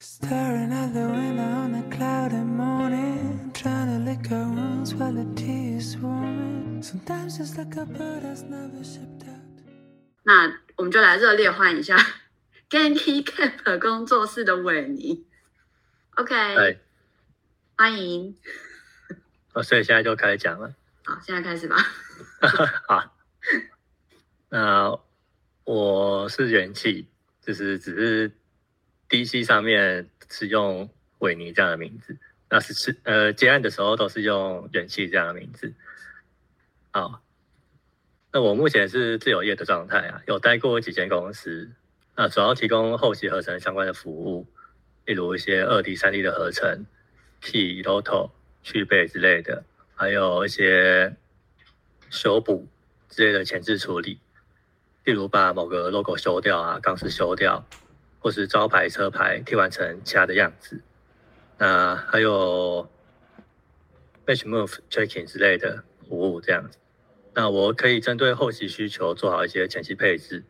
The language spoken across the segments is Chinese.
那我们就来热烈欢迎一下 Genki Cap 工作室的韦尼。OK，对欢迎。哦，所以现在就开始讲了。好，现在开始吧。好，那我是元气，就是只是 DC 上面是用韦尼这样的名字，那是是呃接案的时候都是用元气这样的名字。好，那我目前是自由业的状态啊，有待过几间公司，那主要提供后期合成相关的服务，例如一些二 D、三 D 的合成，Key、Loto。去背之类的，还有一些修补之类的前置处理，例如把某个 logo 修掉啊，钢丝修掉，或是招牌、车牌替换成其他的样子。那还有 Match Move Checking 之类的服务这样子。那我可以针对后期需求做好一些前期配置，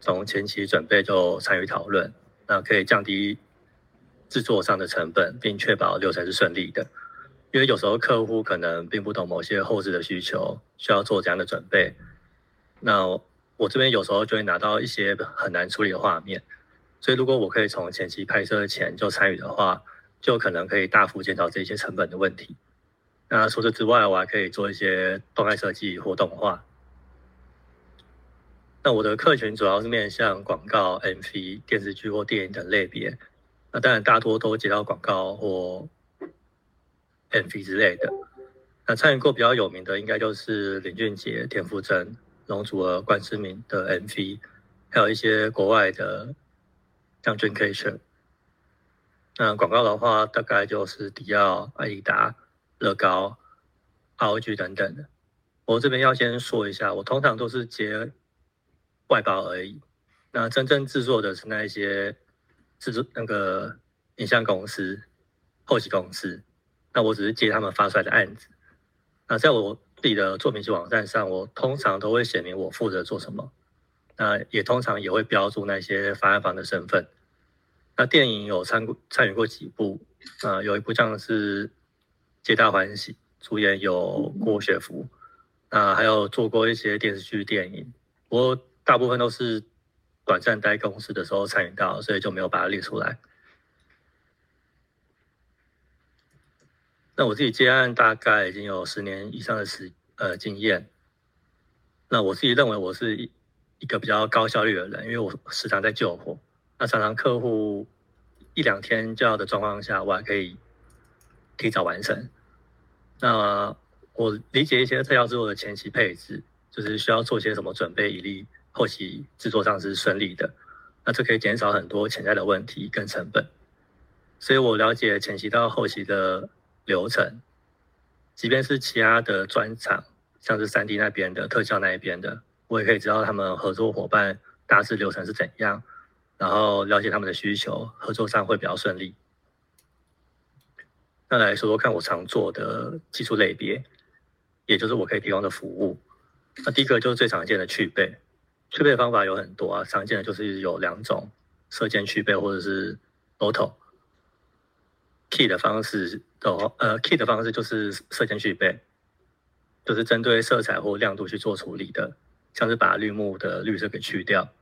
从前期准备就参与讨论，那可以降低制作上的成本，并确保流程是顺利的。因为有时候客户可能并不懂某些后置的需求，需要做这样的准备。那我这边有时候就会拿到一些很难处理的画面，所以如果我可以从前期拍摄前就参与的话，就可能可以大幅减少这些成本的问题。那除此之外，我还可以做一些动态设计或动画。那我的客群主要是面向广告、MV、电视剧或电影等类别。那当然大多都接到广告或 MV 之类的，那参与过比较有名的，应该就是林俊杰、田馥甄、容祖儿、关之琳的 MV，还有一些国外的像準 case，。那广告的话，大概就是迪奥、爱迪达、乐高、ROG 等等的。我这边要先说一下，我通常都是接外包而已。那真正制作的是那一些制作那个影像公司、后期公司。那我只是接他们发出来的案子。那在我自己的作品集网站上，我通常都会写明我负责做什么。那也通常也会标注那些发案方的身份。那电影有参参与过几部，啊，有一部像是《皆大欢喜》，主演有郭雪芙。啊，还有做过一些电视剧、电影。不过大部分都是短暂待公司的时候参与到，所以就没有把它列出来。那我自己接案大概已经有十年以上的时呃经验。那我自己认为我是一一个比较高效率的人，因为我时常在救火。那常常客户一两天就要的状况下，我还可以提早完成。那我理解一些特效制作的前期配置，就是需要做些什么准备，以利后期制作上是顺利的。那这可以减少很多潜在的问题跟成本。所以我了解前期到后期的。流程，即便是其他的专场，像是三 D 那边的特效那一边的，我也可以知道他们合作伙伴大致流程是怎样，然后了解他们的需求，合作上会比较顺利。那来说说看，我常做的技术类别，也就是我可以提供的服务。那第一个就是最常见的去背，去背方法有很多啊，常见的就是有两种：色键去背或者是 Auto。key 的方式的，呃，key 的方式就是色键去背，就是针对色彩或亮度去做处理的，像是把绿幕的绿色给去掉，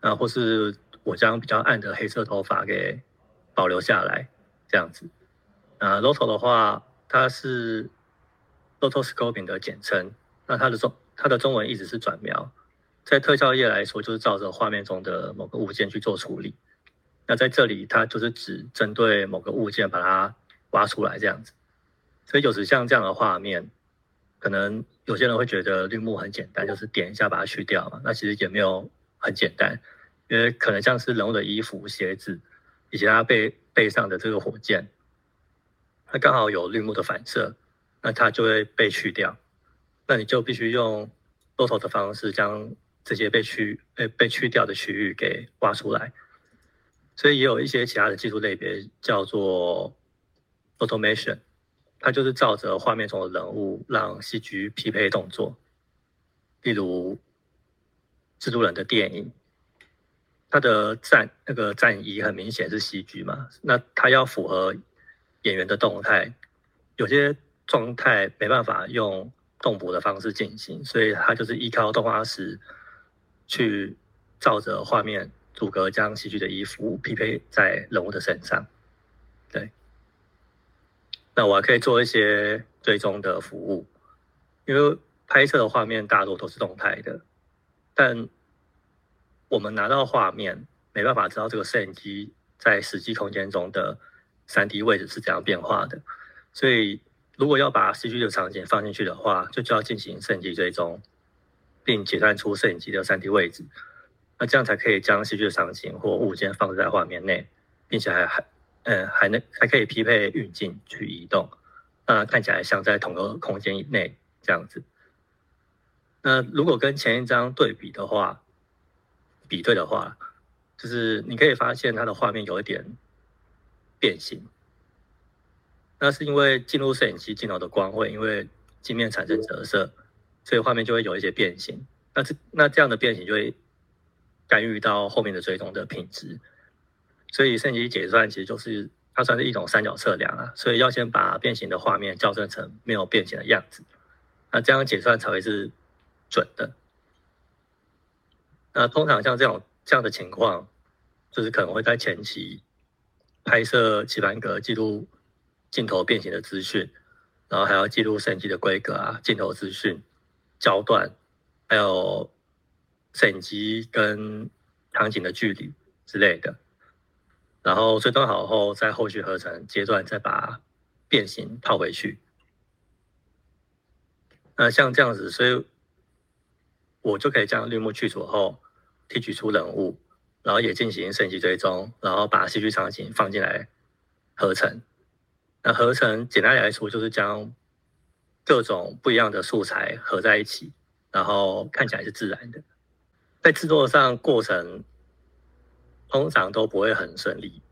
啊，或是我将比较暗的黑色头发给保留下来，这样子。啊，Loto 的话，它是 Rotoscoping 的简称，那它的中它的中文意思是转描，在特效业来说，就是照着画面中的某个物件去做处理。那在这里，它就是只针对某个物件把它挖出来这样子，所以有时像这样的画面，可能有些人会觉得绿幕很简单，就是点一下把它去掉嘛。那其实也没有很简单，因为可能像是人物的衣服、鞋子以及它背背上的这个火箭，它刚好有绿幕的反射，那它就会被去掉。那你就必须用 Loto 的方式将这些被去被被去掉的区域给挖出来。所以也有一些其他的技术类别叫做 automation，它就是照着画面中的人物让 CG 匹配动作，例如蜘蛛人的电影，他的战那个战衣很明显是戏剧嘛，那他要符合演员的动态，有些状态没办法用动捕的方式进行，所以他就是依靠动画师去照着画面逐格将戏剧的衣服匹配在人物的身上。对，那我还可以做一些追踪的服务，因为拍摄的画面大多都是动态的，但我们拿到画面，没办法知道这个摄影机在实际空间中的三 D 位置是怎样变化的。所以，如果要把 CG 的场景放进去的话，就就要进行摄影机追踪，并计算出摄影机的三 D 位置。那这样才可以将 CG 的场景或物件放在画面内，并且还还嗯还能还可以匹配运镜去移动，那看起来像在同个空间以内这样子。那如果跟前一张对比的话，比对的话，就是你可以发现它的画面有一点变形，那是因为进入摄影机镜头的光会因为镜面产生折射，所以画面就会有一些变形。那这那这样的变形就会干预到后面的追踪的品质。所以摄影机解算其实就是它算是一种三角测量啊，所以要先把变形的画面校正成没有变形的样子，那这样解算才会是准的。那通常像这种这样的情况，就是可能会在前期拍摄棋盘格，记录镜头变形的资讯，然后还要记录摄影机的规格啊、镜头资讯、焦段，还有摄影机跟场景的距离之类的。然后追踪好后，在后续合成阶段再把变形套回去。那像这样子，所以我就可以将绿幕去除后。提取出人物，然后也进行摄影机追踪，然后把戏剧场景放进来合成。那合成简单来说就是将各种不一样的素材合在一起，然后看起来是自然的。在制作上过程通常都不会很顺利，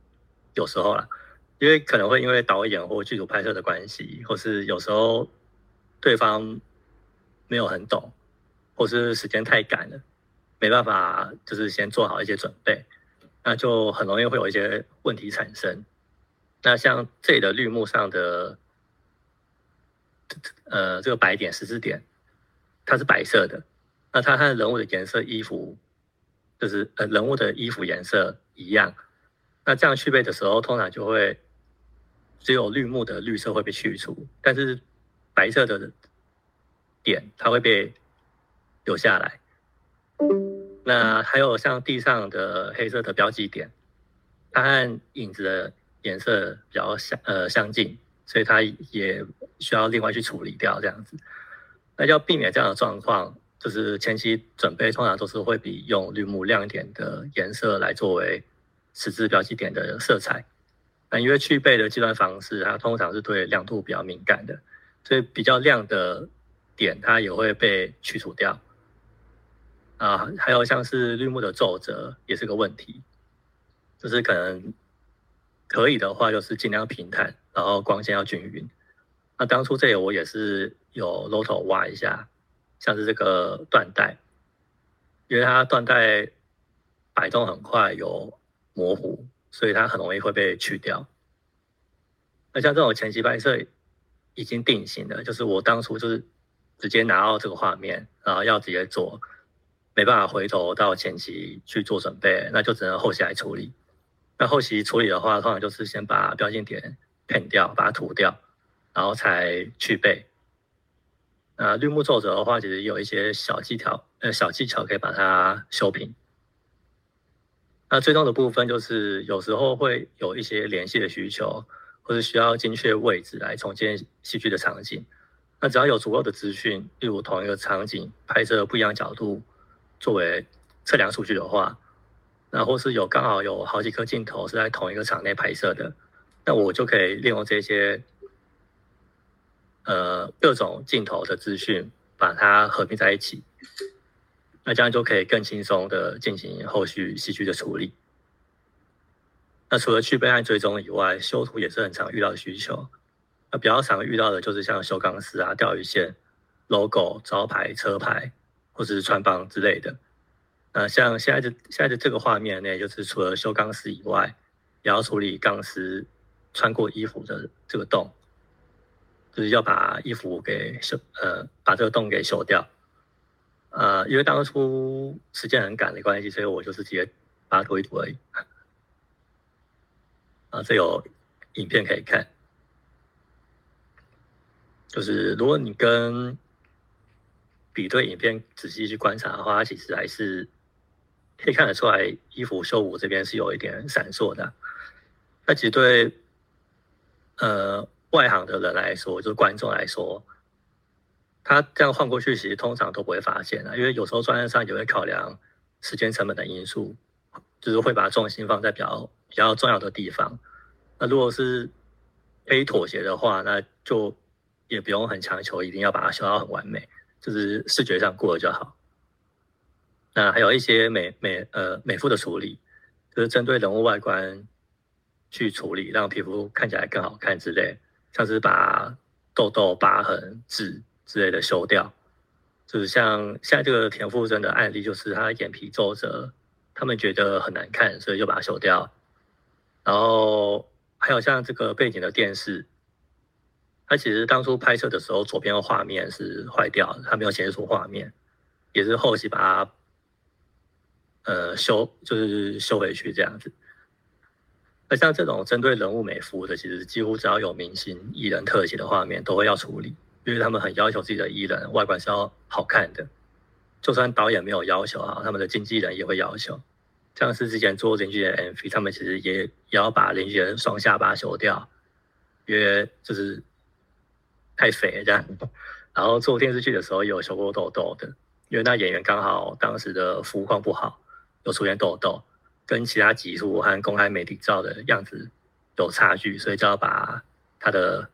有时候啦，因为可能会因为导演或剧组拍摄的关系，或是有时候对方没有很懂，或是时间太赶了。没办法，就是先做好一些准备，那就很容易会有一些问题产生。那像这里的绿幕上的，呃，这个白点十字点，它是白色的，那它和人物的颜色、衣服，就是呃人物的衣服颜色一样。那这样去背的时候，通常就会只有绿幕的绿色会被去除，但是白色的点它会被留下来。那还有像地上的黑色的标记点，它和影子的颜色比较相呃相近，所以它也需要另外去处理掉这样子。那要避免这样的状况，就是前期准备通常都是会比用绿幕亮一点的颜色来作为实质标记点的色彩。那因为去背的计算方式，它通常是对亮度比较敏感的，所以比较亮的点它也会被去除掉。啊，还有像是绿幕的皱褶也是个问题，就是可能可以的话，就是尽量平坦，然后光线要均匀。那当初这里我也是有 Roto 挖一下，像是这个缎带，因为它缎带摆动很快，有模糊，所以它很容易会被去掉。那像这种前期拍摄已经定型的，就是我当初就是直接拿到这个画面，然后要直接做。没办法回头到前期去做准备，那就只能后期来处理。那后期处理的话，通常就是先把标记点片掉，把它涂掉，然后才去背。那绿幕皱褶的话，其实有一些小技巧，呃，小技巧可以把它修平。那最终的部分就是有时候会有一些联系的需求，或者需要精确位置来重建戏剧的场景。那只要有足够的资讯，例如同一个场景拍摄不一样角度。作为测量数据的话，那或是有刚好有好几颗镜头是在同一个场内拍摄的，那我就可以利用这些呃各种镜头的资讯，把它合并在一起，那这样就可以更轻松的进行后续戏剧的处理。那除了去备案追踪以外，修图也是很常遇到的需求。那比较常遇到的就是像修钢丝啊、钓鱼线、logo、招牌、车牌。或者是穿帮之类的，呃，像现在的现在的这个画面呢，就是除了修钢丝以外，也要处理钢丝穿过衣服的这个洞，就是要把衣服给修，呃，把这个洞给修掉。呃，因为当初时间很赶的关系，所以我就是直接把它涂一涂而已。啊，这有影片可以看。就是如果你跟比对影片仔细去观察的话，它其实还是可以看得出来，衣服修补这边是有一点闪烁的。那其实对呃外行的人来说，就是观众来说，他这样换过去，其实通常都不会发现啊，因为有时候专业上也会考量时间成本的因素，就是会把重心放在比较比较重要的地方。那如果是可以妥协的话，那就。也不用很强求，一定要把它修到很完美，就是视觉上过了就好。那还有一些美美呃美肤的处理，就是针对人物外观去处理，让皮肤看起来更好看之类，像是把痘痘、疤痕、痣之类的修掉。就是像现在这个田馥甄的案例，就是他眼皮皱褶，他们觉得很难看，所以就把它修掉。然后还有像这个背景的电视。他其实当初拍摄的时候，左边的画面是坏掉，他没有显示出画面，也是后期把它呃修，就是修回去这样子。那像这种针对人物美肤的，其实几乎只要有明星艺人特写的画面，都会要处理，因为他们很要求自己的艺人外观是要好看的，就算导演没有要求啊，他们的经纪人也会要求。像是之前做林俊杰 MV，他们其实也也要把林俊杰双下巴修掉，因为就是。太肥了这样，然后做电视剧的时候有修过痘痘的，因为那演员刚好当时的肤况不好，有出现痘痘，跟其他集数和公开媒体照的样子有差距，所以就要把他的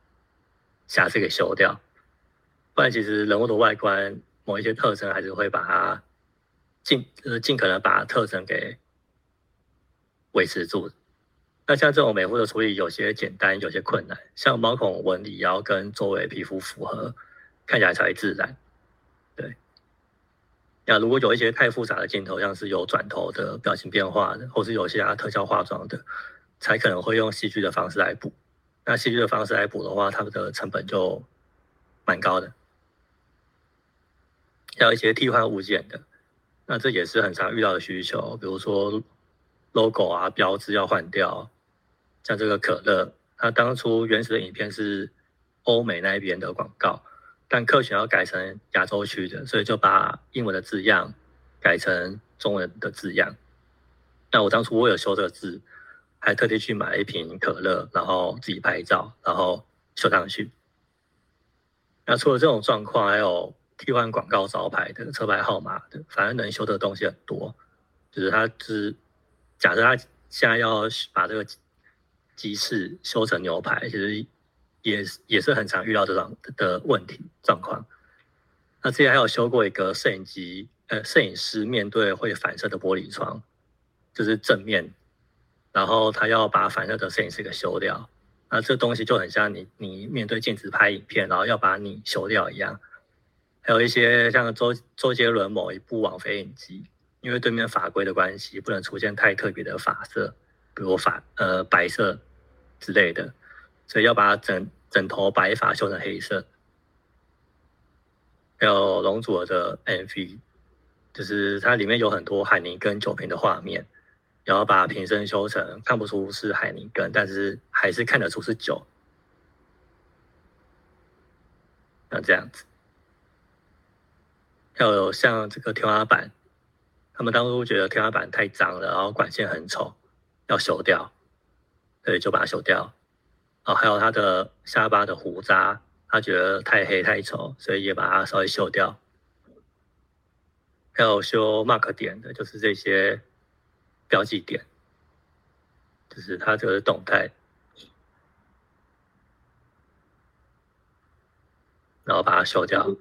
瑕疵给修掉。不然其实人物的外观某一些特征还是会把它尽呃尽可能把特征给维持住。那像这种美肤的处理，有些简单，有些困难。像毛孔纹理要跟周围皮肤符合，看起来才自然。对。那如果有一些太复杂的镜头，像是有转头的表情变化的，或是有些啊特效化妆的，才可能会用戏剧的方式来补。那戏剧的方式来补的话，它们的成本就蛮高的。要一些替换物件的，那这也是很常遇到的需求，比如说。logo 啊，标志要换掉，像这个可乐，它当初原始的影片是欧美那一边的广告，但客群要改成亚洲区的，所以就把英文的字样改成中文的字样。那我当初我有修这个字，还特地去买一瓶可乐，然后自己拍照，然后修上去。那除了这种状况，还有替换广告招牌的车牌号码的，反正能修的东西很多，就是它是。假设他现在要把这个鸡翅修成牛排，其实也也是很常遇到这种的问题状况。那之前还有修过一个摄影机，呃，摄影师面对会反射的玻璃窗，就是正面，然后他要把反射的摄影师给修掉。那这东西就很像你你面对镜子拍影片，然后要把你修掉一样。还有一些像周周杰伦某一部网飞影集。因为对面法规的关系，不能出现太特别的法色，比如发呃白色之类的，所以要把整整头白发修成黑色。还有龙祖儿的 MV，就是它里面有很多海宁跟酒瓶的画面，然后把瓶身修成看不出是海宁根，但是还是看得出是酒。像这样子，还有像这个天花板。他们当初觉得天花板太脏了，然后管线很丑，要修掉，所以就把它修掉。哦，还有他的下巴的胡渣，他觉得太黑太丑，所以也把它稍微修掉。还有修 mark 点的，就是这些标记点，就是它这个动态，然后把它修掉。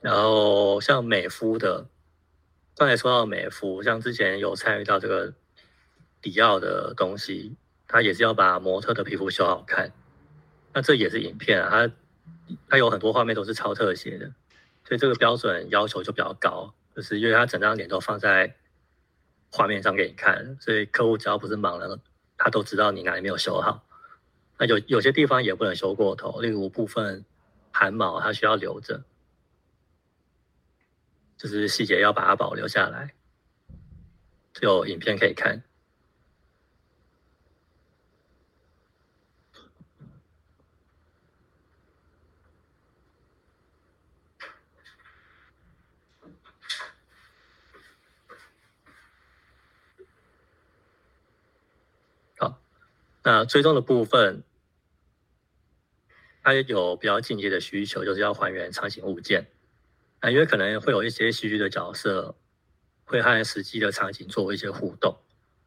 然后像美肤的，刚才说到美肤，像之前有参与到这个迪奥的东西，它也是要把模特的皮肤修好看。那这也是影片啊，它它有很多画面都是超特写的，所以这个标准要求就比较高，就是因为它整张脸都放在画面上给你看，所以客户只要不是盲人，他都知道你哪里没有修好。那有有些地方也不能修过头，例如部分汗毛，它需要留着，就是细节要把它保留下来。就有影片可以看。好，那追踪的部分。它也有比较进阶的需求，就是要还原场景物件。啊，因为可能会有一些戏剧的角色会和实际的场景做一些互动，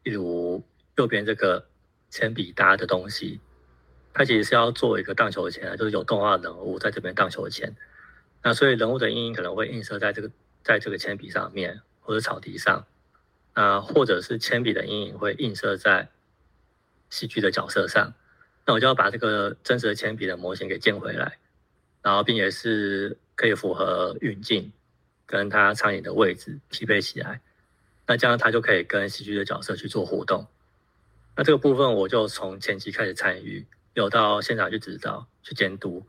例如右边这个铅笔搭的东西，它其实是要做一个荡秋千，就是有动画人物在这边荡秋千。那所以人物的阴影可能会映射在这个在这个铅笔上面，或者草地上，啊，或者是铅笔的阴影会映射在戏剧的角色上。那我就要把这个真实的铅笔的模型给建回来，然后并且是可以符合运镜跟他场景的位置匹配起来，那这样他就可以跟戏剧的角色去做互动。那这个部分我就从前期开始参与，有到现场去指导、去监督。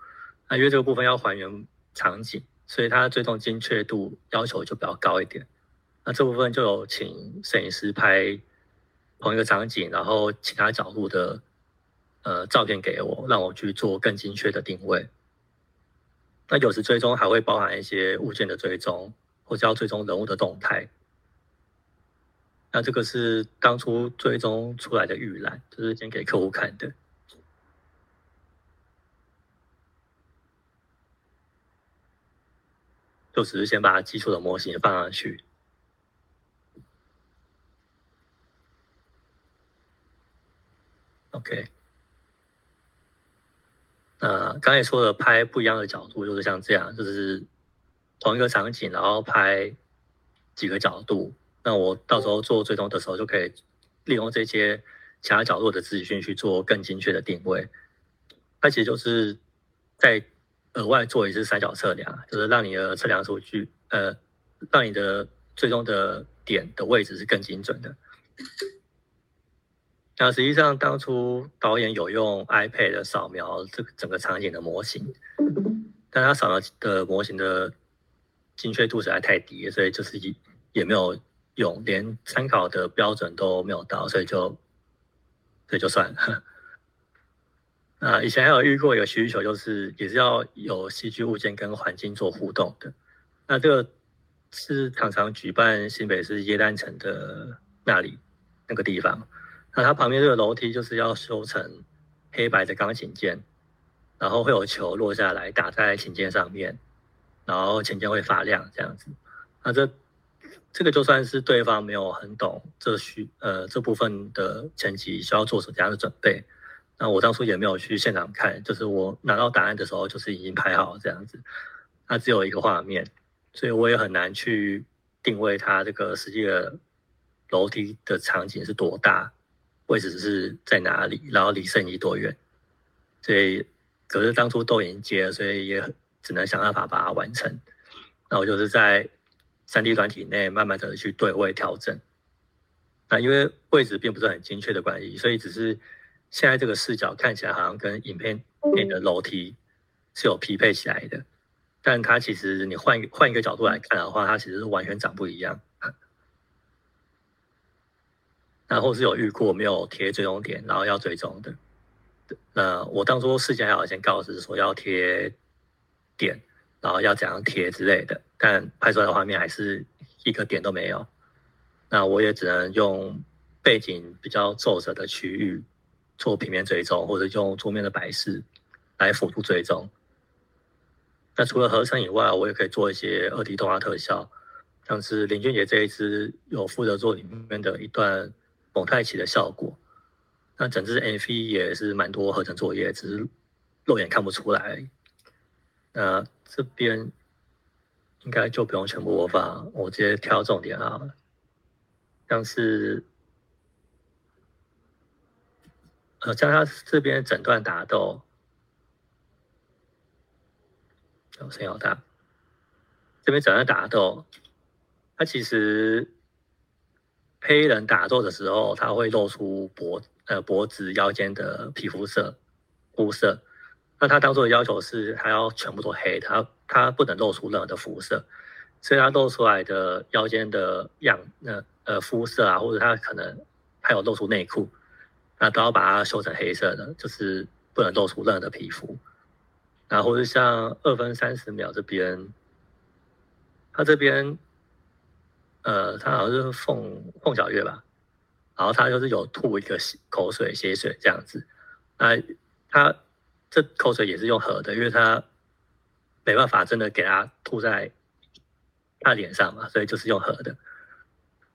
那因为这个部分要还原场景，所以它最终精确度要求就比较高一点。那这部分就有请摄影师拍同一个场景，然后其他角度的。呃，照片给我，让我去做更精确的定位。那有时追踪还会包含一些物件的追踪，或者要追踪人物的动态。那这个是当初追踪出来的预览，就是先给客户看的。就只是先把基础的模型放上去。OK。呃，刚才说的拍不一样的角度，就是像这样，就是同一个场景，然后拍几个角度。那我到时候做追踪的时候，就可以利用这些其他角度的资讯去做更精确的定位。它其实就是在额外做一次三角测量，就是让你的测量数据，呃，让你的最终的点的位置是更精准的。那实际上，当初导演有用 iPad 扫描这个整个场景的模型，但他扫描的模型的精确度实在太低，所以就是也也没有用，连参考的标准都没有到，所以就所以就算了。啊，以前还有遇过一个需求，就是也是要有戏剧物件跟环境做互动的。那这个是常常举办新北市耶诞城的那里那个地方。那它旁边这个楼梯就是要修成黑白的钢琴键，然后会有球落下来打在琴键上面，然后琴键会发亮这样子。那这这个就算是对方没有很懂这需呃这部分的前期需要做什么样的准备，那我当初也没有去现场看，就是我拿到答案的时候就是已经拍好这样子。它只有一个画面，所以我也很难去定位它这个实际的楼梯的场景是多大。位置是在哪里，然后离摄影机多远？所以，可是当初都已经接了，所以也只能想办法把它完成。那我就是在三 D 软体内慢慢的去对位调整。那因为位置并不是很精确的关系，所以只是现在这个视角看起来好像跟影片里的楼梯是有匹配起来的，但它其实你换换一个角度来看的话，它其实是完全长不一样。然后是有遇过没有贴追踪点，然后要追踪的。那，我当初事前还有先告知说要贴点，然后要怎样贴之类的，但拍出来的画面还是一个点都没有。那我也只能用背景比较皱褶的区域做平面追踪，或者用桌面的摆饰来辅助追踪。那除了合成以外，我也可以做一些二 D 动画特效，像是林俊杰这一支有负责做里面的一段。蒙太奇的效果，那整支 MV 也是蛮多合成作业，只是肉眼看不出来。那这边应该就不用全部播放，我直接挑重点啊，像是呃，像他这边整段打斗，哦，声音好大。这边整段打斗，它其实黑人打坐的时候，他会露出脖呃脖子腰间的皮肤色肤色。那他当初的要求是，他要全部都黑，他他不能露出任何的肤色，所以他露出来的腰间的样那呃肤色啊，或者他可能还有露出内裤，那都要把它修成黑色的，就是不能露出任何的皮肤。然后是像二分三十秒这边。他这边，呃，他好像是凤凤小岳吧，然后他就是有吐一个口水、血水这样子，那他这口水也是用合的，因为他没办法真的给他吐在他脸上嘛，所以就是用合的。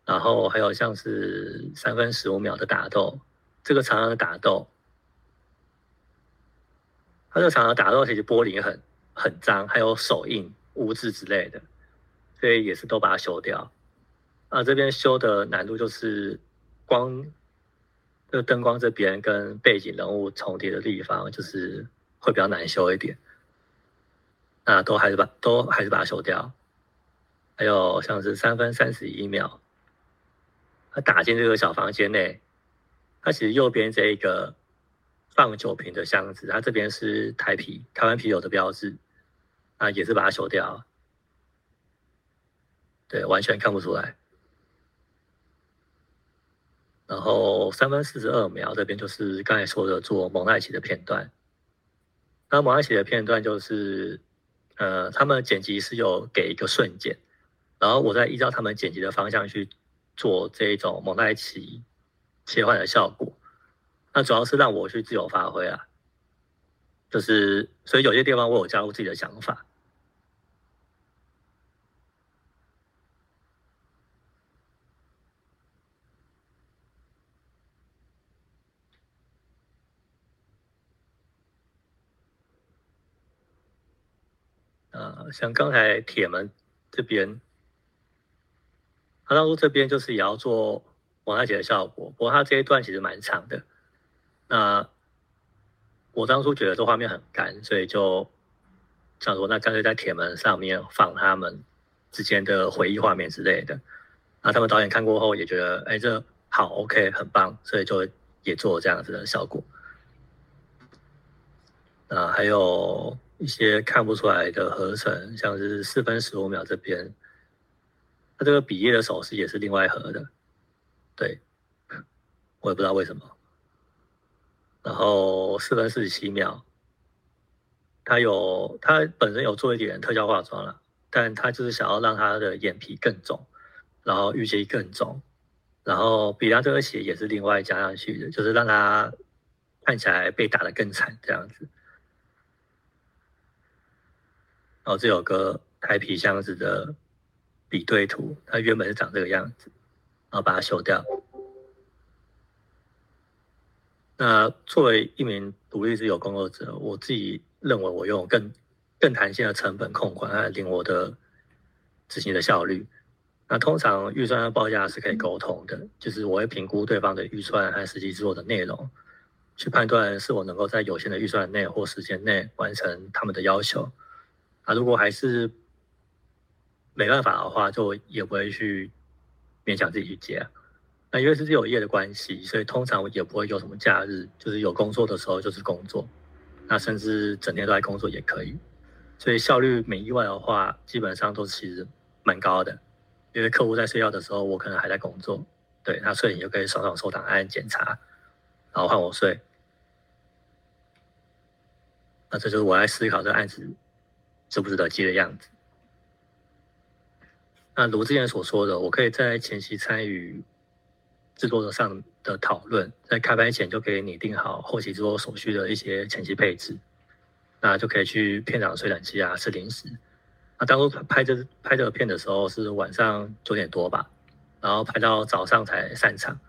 然后还有像是三分十五秒的打斗，这个长长的打斗，他这个长长的打斗其实玻璃很很脏，还有手印、污渍之类的。所以也是都把它修掉，啊，这边修的难度就是光，这个灯光这边跟背景人物重叠的地方，就是会比较难修一点，那，都还是把都还是把它修掉。还有像是三分三十一秒，他打进这个小房间内，它其实右边这一个放酒瓶的箱子，它这边是台啤台湾啤酒的标志，啊，也是把它修掉。对，完全看不出来。然后三分四十二秒这边就是刚才说的做蒙太奇的片段。那蒙太奇的片段就是，呃，他们剪辑是有给一个瞬间，然后我再依照他们剪辑的方向去做这一种蒙太奇切换的效果。那主要是让我去自由发挥啊，就是所以有些地方我有加入自己的想法。呃，像刚才铁门这边，他当初这边就是也要做蒙太奇的效果，不过他这一段其实蛮长的。那我当初觉得这画面很干，所以就想说，那干脆在铁门上面放他们之间的回忆画面之类的。那他们导演看过后也觉得，哎，这好 OK，很棒，所以就也做了这样子的效果。啊，还有。一些看不出来的合成，像是四分十五秒这边，它这个比耶的手势也是另外合的，对，我也不知道为什么。然后四分四十七秒，他有他本身有做一点特效化妆了，但他就是想要让他的眼皮更肿，然后玉肌更肿，然后比他这个血也是另外加上去的，就是让他看起来被打得更惨这样子。然后这有个台皮箱子的比对图，它原本是长这个样子，然后把它修掉。那作为一名独立自由工作者，我自己认为我用更更弹性的成本控管来灵活的执行的效率。那通常预算的报价是可以沟通的，就是我会评估对方的预算和实际制作的内容，去判断是否能够在有限的预算内或时间内完成他们的要求。啊，如果还是没办法的话，就也不会去勉强自己去接。那因为是自由业的关系，所以通常也不会有什么假日，就是有工作的时候就是工作，那甚至整天都在工作也可以。所以效率没意外的话，基本上都其实蛮高的。因为客户在睡觉的时候，我可能还在工作，对，他睡醒就可以爽爽收档案检查，然后换我睡。那这就是我在思考这个案子。值不值得接的样子。那如之前所说的，我可以在前期参与制作上的讨论，在开拍前就可以拟定好后期制作所需的一些前期配置，那就可以去片场吹冷气啊，吃零食。那当初拍这拍这个片的时候是晚上九点多吧，然后拍到早上才散场。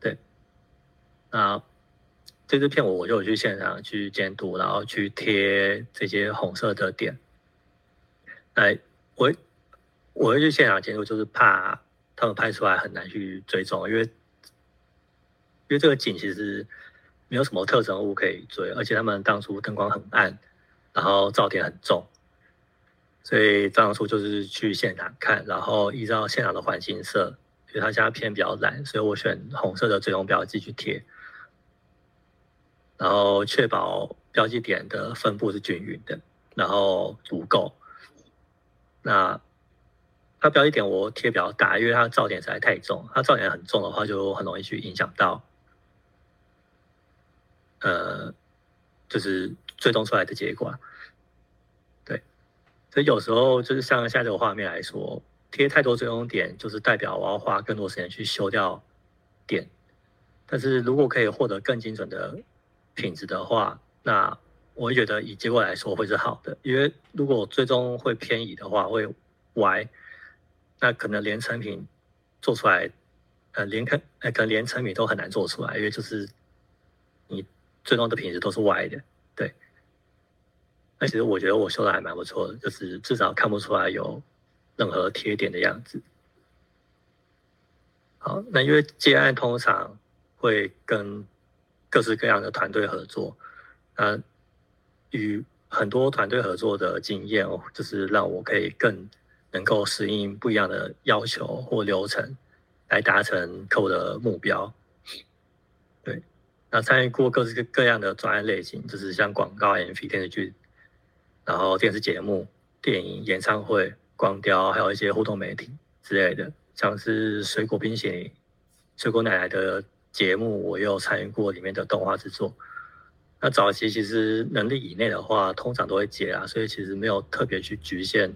对，那。这支片我我就去现场去监督，然后去贴这些红色的点。哎，我我会去现场监督，就是怕他们拍出来很难去追踪，因为因为这个景其实没有什么特征物可以追，而且他们当初灯光很暗，然后噪点很重，所以当初就是去现场看，然后依照现场的环境色，因为他家片比较蓝，所以我选红色的追踪标记去贴，然后确保标记点的分布是均匀的，然后足够。那它标记点我贴比较大，因为它噪点实在太重，它噪点很重的话，就很容易去影响到，呃，就是最终出来的结果。对所以有时候就是像现在这个画面来说，贴太多追踪点，就是代表我要花更多时间去修掉点。但是如果可以获得更精准的品质的话，那我觉得以结果来说会是好的。因为如果最终会偏移的话，会歪，那可能连成品做出来，呃，连可呃可能连成品都很难做出来，因为就是你最终的品质都是歪的，对。那其实我觉得我修的还蛮不错的，就是至少看不出来有任何贴点的样子。好，那因为接案通常会跟各式各样的团队合作，呃与很多团队合作的经验哦，就是让我可以更能够适应不一样的要求或流程，来达成客户的目标。对，那参与过各式各样的专案类型，就是像广告、MV、电视剧。然后电视节目、电影、演唱会、光雕，还有一些互动媒体之类的，像是水果冰淇淋、水果奶奶的节目，我也有参与过里面的动画制作。那早期其实能力以内的话，通常都会接啊，所以其实没有特别去局限，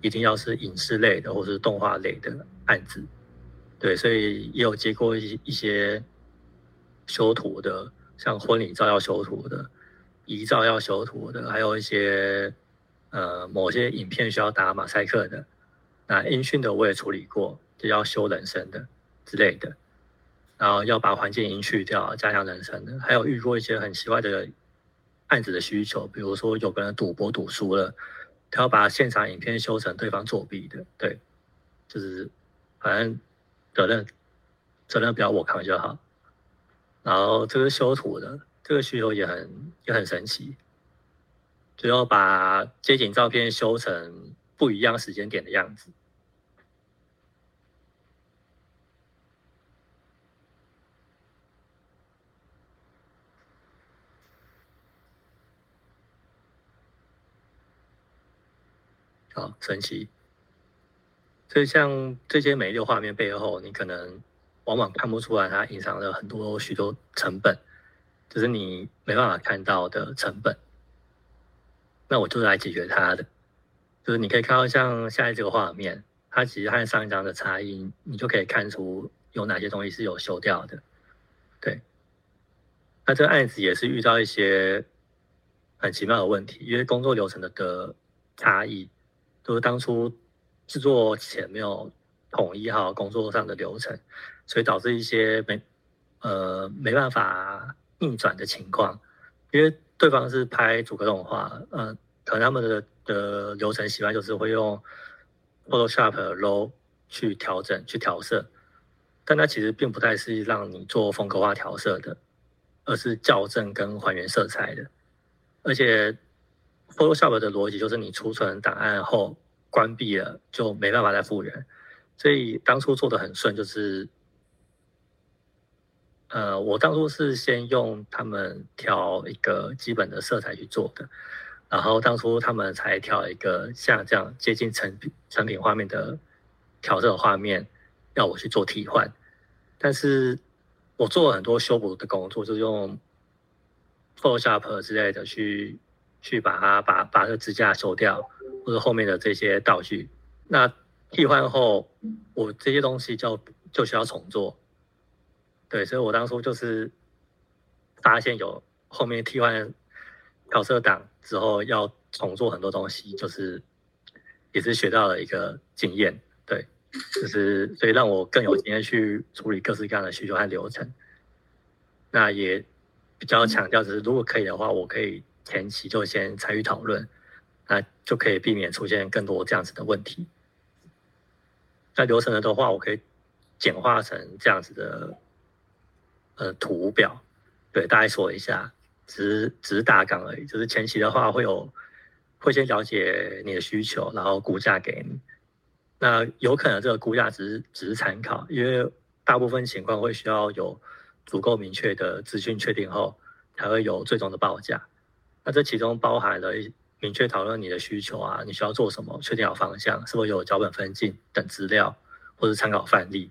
一定要是影视类的或是动画类的案子。对，所以也有接过一一些修图的，像婚礼照要修图的。遗照要修图的，还有一些呃某些影片需要打马赛克的，那音讯的我也处理过，就要修人声的之类的，然后要把环境音去掉，加强人声的，还有遇过一些很奇怪的案子的需求，比如说有个人赌博赌输了，他要把现场影片修成对方作弊的，对，就是反正责任责任不要我扛就好，然后这个修图的。这个需求也很也很神奇，就要把街景照片修成不一样时间点的样子。好神奇！所以像这些美丽的画面背后，你可能往往看不出来，它隐藏了很多许多成本。就是你没办法看到的成本，那我就是来解决它的。就是你可以看到像现在这个画面，它其实和上一张的差异，你就可以看出有哪些东西是有修掉的。对，那这个案子也是遇到一些很奇妙的问题，因为工作流程的的差异，就是当初制作前没有统一好工作上的流程，所以导致一些没呃没办法。逆转的情况，因为对方是拍主客动画，嗯，可能他们的的流程习惯就是会用 Photoshop Low 去调整、去调色，但它其实并不太是让你做风格化调色的，而是校正跟还原色彩的。而且 Photoshop 的逻辑就是你储存档案后关闭了就没办法再复原，所以当初做的很顺，就是。呃，我当初是先用他们调一个基本的色彩去做的，然后当初他们才调一个像这样接近成品成品画面的调色画面，要我去做替换。但是我做了很多修补的工作，就是用 Photoshop 之类的去去把它把把这支架修掉，或者后面的这些道具。那替换后，我这些东西就就需要重做。对，所以我当初就是发现有后面替换调色档之后要重做很多东西，就是也是学到了一个经验。对，就是所以让我更有经验去处理各式各样的需求和流程。那也比较强调，就是如果可以的话，我可以前期就先参与讨论，那就可以避免出现更多这样子的问题。那流程的话，我可以简化成这样子的。呃，图表，对，大概说一下，只是只是大纲而已。就是前期的话会有会先了解你的需求，然后估价给你。那有可能这个估价只是只是参考，因为大部分情况会需要有足够明确的资讯确定后，才会有最终的报价。那这其中包含了明确讨论你的需求啊，你需要做什么，确定好方向，是否有脚本分镜等资料，或是参考范例，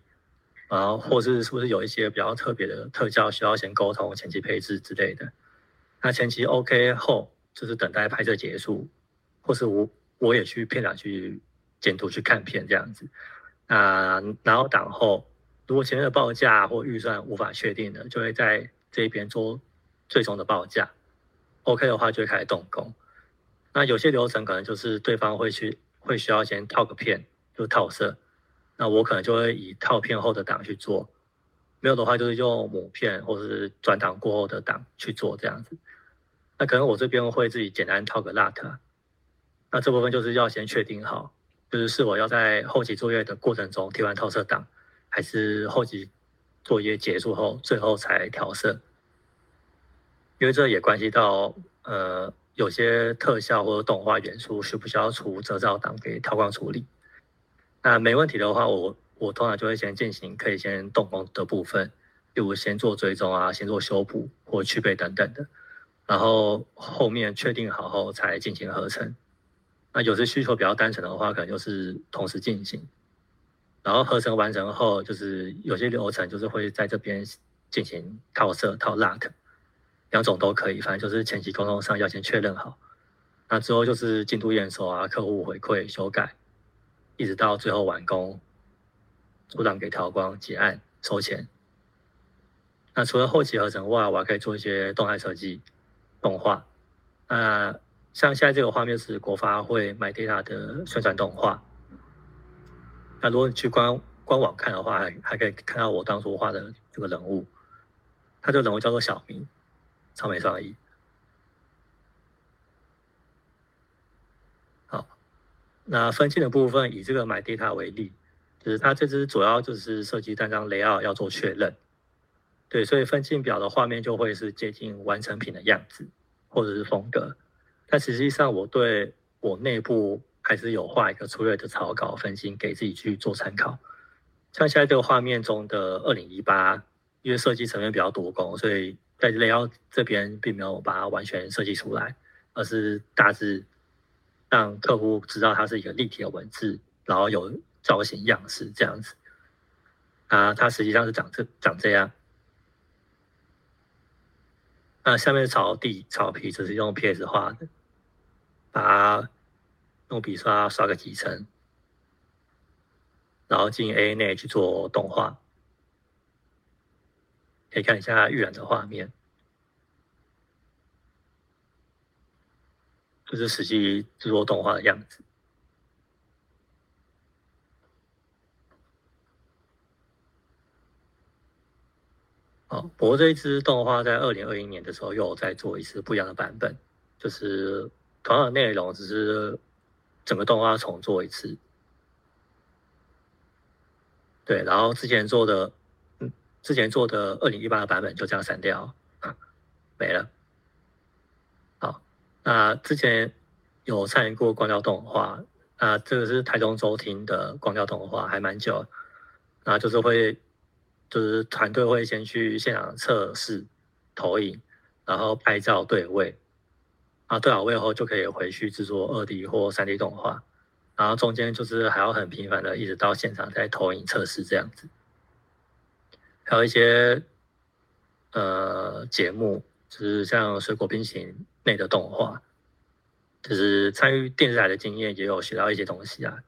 然后或是是不是有一些比较特别的特效需要先沟通前期配置之类的。那前期 OK 后，就是等待拍摄结束，或是我我也去片场去检图去看片这样子。那然后档后，如果前面的报价或预算无法确定的，就会在这边做最终的报价。OK 的话，就会开始动工。那有些流程可能就是对方会去会需要先套个片，就套色。那我可能就会以套片后的档去做，没有的话就是用母片或者是转档过后的档去做这样子。那可能我这边会自己简单套个 LUT，那这部分就是要先确定好，就是是否要在后期作业的过程中贴完套色档，还是后期作业结束后最后才调色，因为这也关系到呃有些特效或者动画元素需不需要出遮罩档给调光处理。那没问题的话，我我通常就会先进行可以先动工的部分，例如先做追踪啊，先做修补或去背等等的，然后后面确定好后才进行合成。那有些需求比较单纯的话，可能就是同时进行，然后合成完成后，就是有些流程就是会在这边进行套色套 LUT，两种都可以，反正就是前期沟通上要先确认好。那之后就是进度验收啊，客户回馈修改。一直到最后完工，组长给调光结案收钱。那除了后期合成外，我还可以做一些动态设计、动画。那像现在这个画面是国发会 MyData 的宣传动画。那如果你去官官网看的话，还还可以看到我当初画的这个人物。他这个人物叫做小明，超没创意。那分镜的部分，以这个 MyData 为例，就是它这支主要就是设计单张 layout 要做确认，对，所以分镜表的画面就会是接近完成品的样子或者是风格。但实际上，我对我内部还是有画一个粗略的草稿分镜给自己去做参考。像现在这个画面中的二零一八，因为设计层面比较多工，所以在 layout 这边并没有把它完全设计出来，而是大致。让客户知道它是一个立体的文字，然后有造型样式这样子。啊，它实际上是长这长这样。那下面的草地草皮只是用 PS 画的，把它用笔刷刷个几层，然后进 A 内去做动画。可以看一下预览的画面。就是实际制作动画的样子。好，不过这一支动画在二零二一年的时候又再做一次不一样的版本，就是同样的内容，只是整个动画重做一次。对，然后之前做的，之前做的二零一八的版本就这样删掉啊，没了。好那之前有参与过光雕动画，啊，这个是台中周厅的光雕动画，还蛮久。那就是会，就是团队会先去现场测试投影，然后拍照对位，啊，对好位后就可以回去制作二 D 或三 D 动画，然后中间就是还要很频繁的一直到现场再投影测试这样子。还有一些呃节目，就是像水果冰淇淋。内的动画，就是参与电视台的经验，也有学到一些东西啊。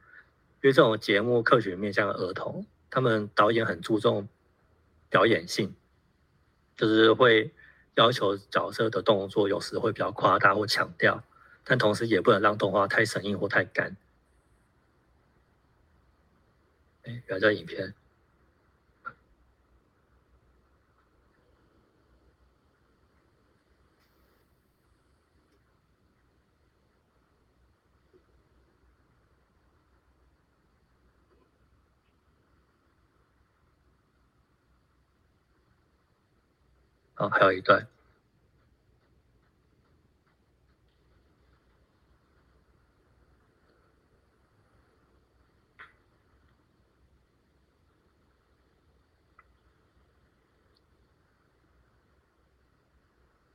因为这种节目客群面向儿童，他们导演很注重表演性，就是会要求角色的动作有时会比较夸大或强调，但同时也不能让动画太生硬或太干。哎，有这影片。哦，还有一段。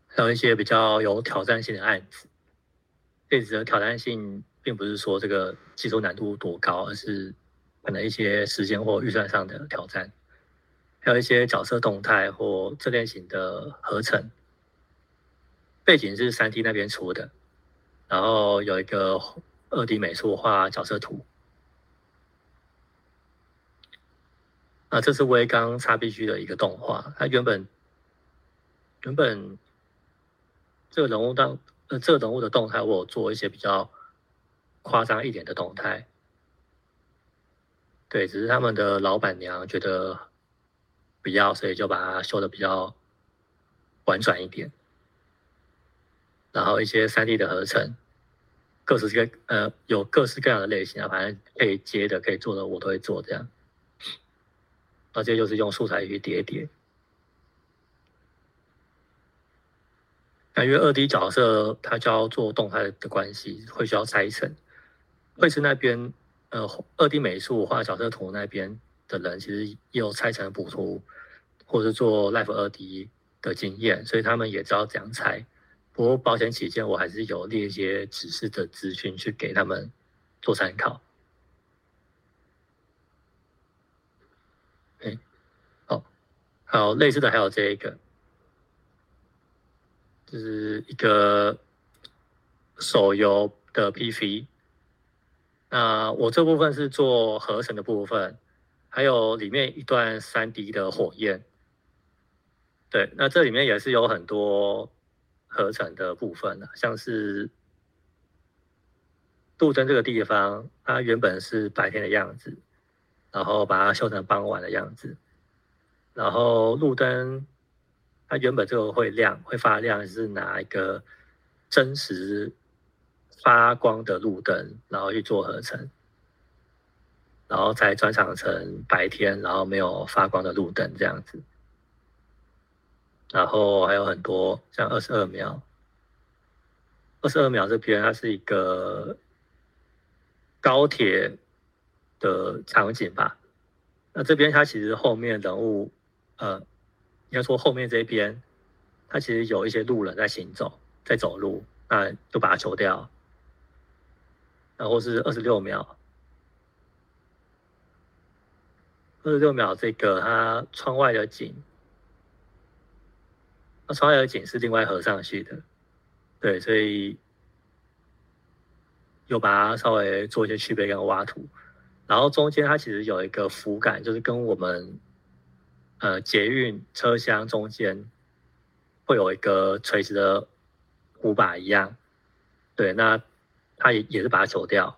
还有一些比较有挑战性的案子，这次的挑战性并不是说这个技收难度多高，而是可能一些时间或预算上的挑战。还有一些角色动态或这类型的合成。背景是三 D 那边出的，然后有一个二 D 美术画角色图。啊，这是威刚 XBG 的一个动画，它原本原本这个人物当呃这个人物的动态，我有做一些比较夸张一点的动态，对，只是他们的老板娘觉得不要，所以就把它修的比较婉转一点，然后一些三 D 的合成，各式各呃有各式各样的类型啊，反正可以接的可以做的我都会做这样。而且就是用素材去叠叠，那因为二 D 角色它就要做动态的关系，会需要拆层。绘师那边，呃，二 D 美术画角色图那边的人，其实也有拆成补图，或者做 Life 二 D 的经验，所以他们也知道怎样拆。不过保险起见，我还是有列一些指示的资讯去给他们做参考。好，类似的还有这一个，就是一个手游的 PV。那我这部分是做合成的部分，还有里面一段三 D 的火焰。对，那这里面也是有很多合成的部分的，像是路灯这个地方，它原本是白天的样子，然后把它修成傍晚的样子。然后路灯，它原本就会亮，会发亮，是拿一个真实发光的路灯，然后去做合成，然后再转场成白天，然后没有发光的路灯这样子。然后还有很多像二十二秒，二十二秒这边它是一个高铁的场景吧？那这边它其实后面人物。呃，应该说后面这一边，它其实有一些路人在行走，在走路，那就把它修掉。然后是二十六秒，二十六秒这个它窗外的景，那窗外的景是另外合上去的，对，所以又把它稍微做一些区别跟挖图。然后中间它其实有一个浮感，就是跟我们。呃，捷运车厢中间会有一个垂直的护把一样，对，那它也也是把它走掉，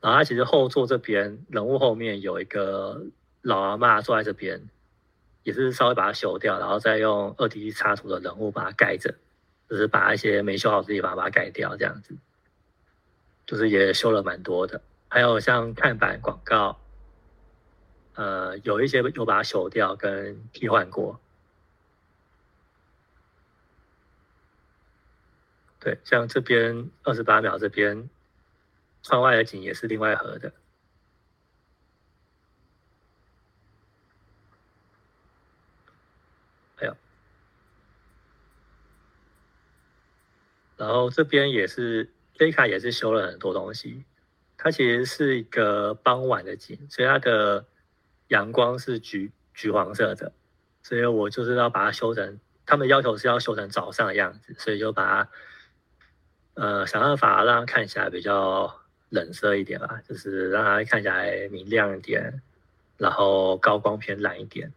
然后它其实后座这边人物后面有一个老阿妈坐在这边，也是稍微把它修掉，然后再用二 D 插图的人物把它盖着，就是把一些没修好的地方把它盖掉，这样子，就是也修了蛮多的，还有像看板广告。呃，有一些有把它修掉跟替换过，对，像这边二十八秒这边，窗外的景也是另外合的，还有，然后这边也是贝卡也是修了很多东西，它其实是一个傍晚的景，所以它的。阳光是橘橘黄色的，所以我就是要把它修成，他们要求是要修成早上的样子，所以就把它，呃，想办法让它看起来比较冷色一点吧，就是让它看起来明亮一点，然后高光偏蓝一点，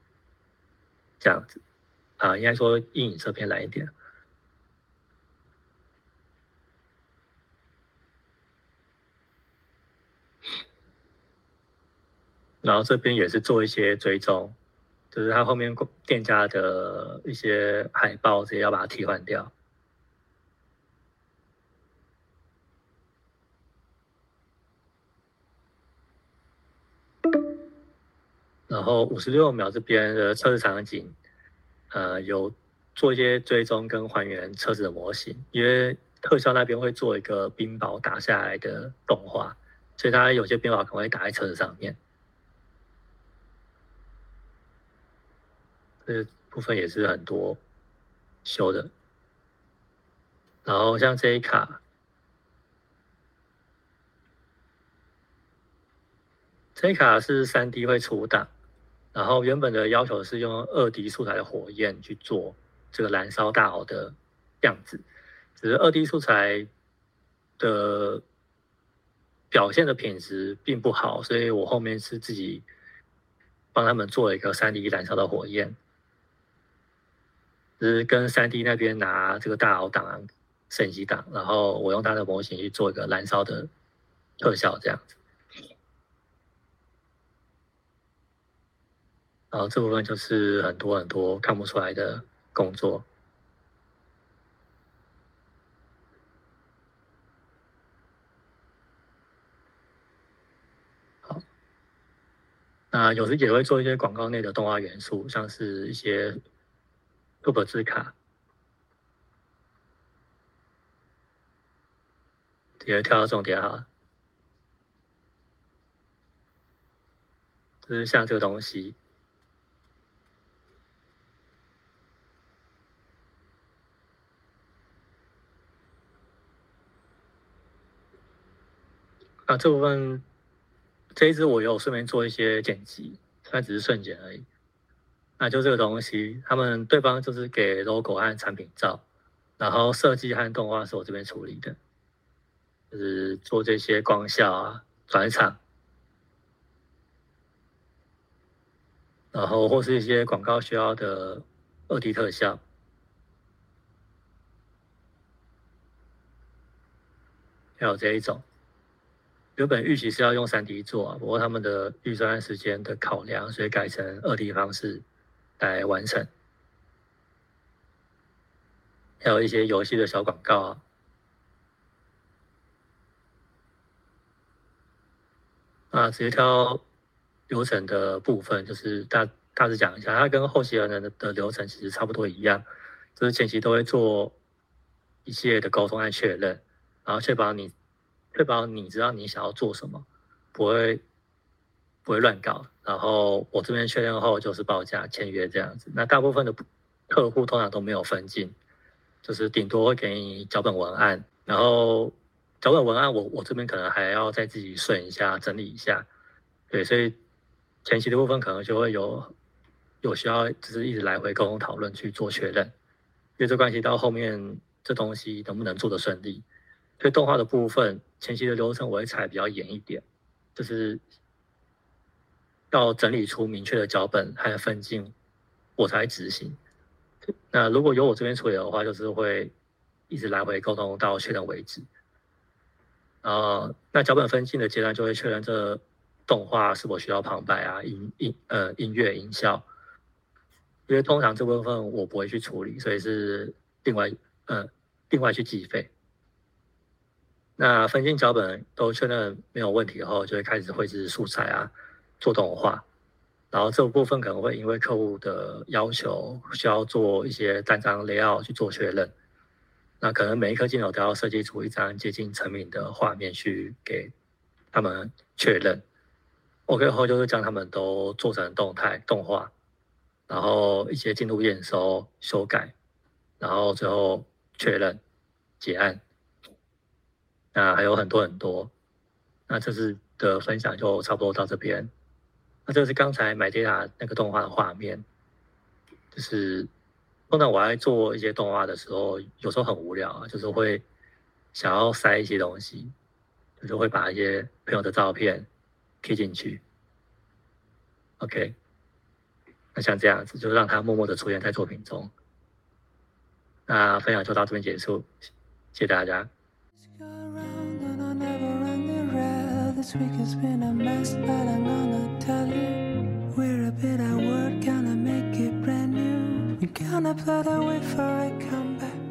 这样子，啊，应该说阴影色偏蓝一点。然后这边也是做一些追踪，就是它后面店家的一些海报，直接要把它替换掉。然后五十六秒这边的测试场景，呃，有做一些追踪跟还原车子的模型，因为特效那边会做一个冰雹打下来的动画，所以它有些冰雹可能会打在车子上面。这部分也是很多修的，然后像这一卡，这一卡是三 D 会出档，然后原本的要求是用二 D 素材的火焰去做这个燃烧大鳌的样子，只是二 D 素材的表现的品质并不好，所以我后面是自己帮他们做了一个三 D 燃烧的火焰，是跟三 D 那边拿这个大鳌档。摄影机档，然后我用它的模型去做一个燃烧的特效，这样子。然后这部分就是很多很多看不出来的工作。好，那有时也会做一些广告内的动画元素，像是一些 Super 字卡。也跳到重点哈，就是像这个东西，啊，这部分这一支我有顺便做一些剪辑，但只是瞬间而已。那就这个东西，他们对方就是给 logo 和产品照，然后设计和动画是我这边处理的。就是做这些光效啊、转场，然后或是一些广告需要的二 D 特效，还有这一种，原本预期是要用三 D 做啊，不过他们的预算时间的考量，所以改成二 D 方式来完成。还有一些游戏的小广告啊。啊，直接挑流程的部分，就是大大致讲一下，它跟后期人的流程其实差不多一样，就是前期都会做一系列的沟通和确认，然后确保你确保你知道你想要做什么，不会不会乱搞。然后我这边确认后就是报价签约这样子。那大部分的客户通常都没有分镜，就是顶多会给你脚本文案，然后。脚本文案我，我我这边可能还要再自己顺一下、整理一下，对，所以前期的部分可能就会有有需要，就是一直来回沟通讨论去做确认，因为这关系到后面这东西能不能做得顺利。所以动画的部分前期的流程我会踩比较严一点，就是要整理出明确的脚本还有分镜，我才执行。那如果由我这边处理的话，就是会一直来回沟通到确认为止。呃，那脚本分镜的阶段就会确认这动画是否需要旁白啊、音音呃音乐音效，因为通常这部分我不会去处理，所以是另外呃另外去计费。那分镜脚本都确认没有问题后，就会开始绘制素材啊，做动画。然后这部分可能会因为客户的要求，需要做一些单张 layout 去做确认。那可能每一颗镜头都要设计出一张接近成品的画面去给他们确认。OK 后就是将他们都做成动态动画，然后一些进度验收、修改，然后最后确认结案。那还有很多很多。那这次的分享就差不多到这边。那这是刚才买 data 那个动画的画面，就是。通常我在做一些动画的时候，有时候很无聊啊，就是会想要塞一些东西，就是会把一些朋友的照片贴进去。OK，那像这样子，就让它默默的出现在作品中。那分享就到这边结束，谢谢大家。This week has been a mess, but I'm gonna tell you. We're a bit out work, gonna make it brand new. We're gonna plot our way for a comeback.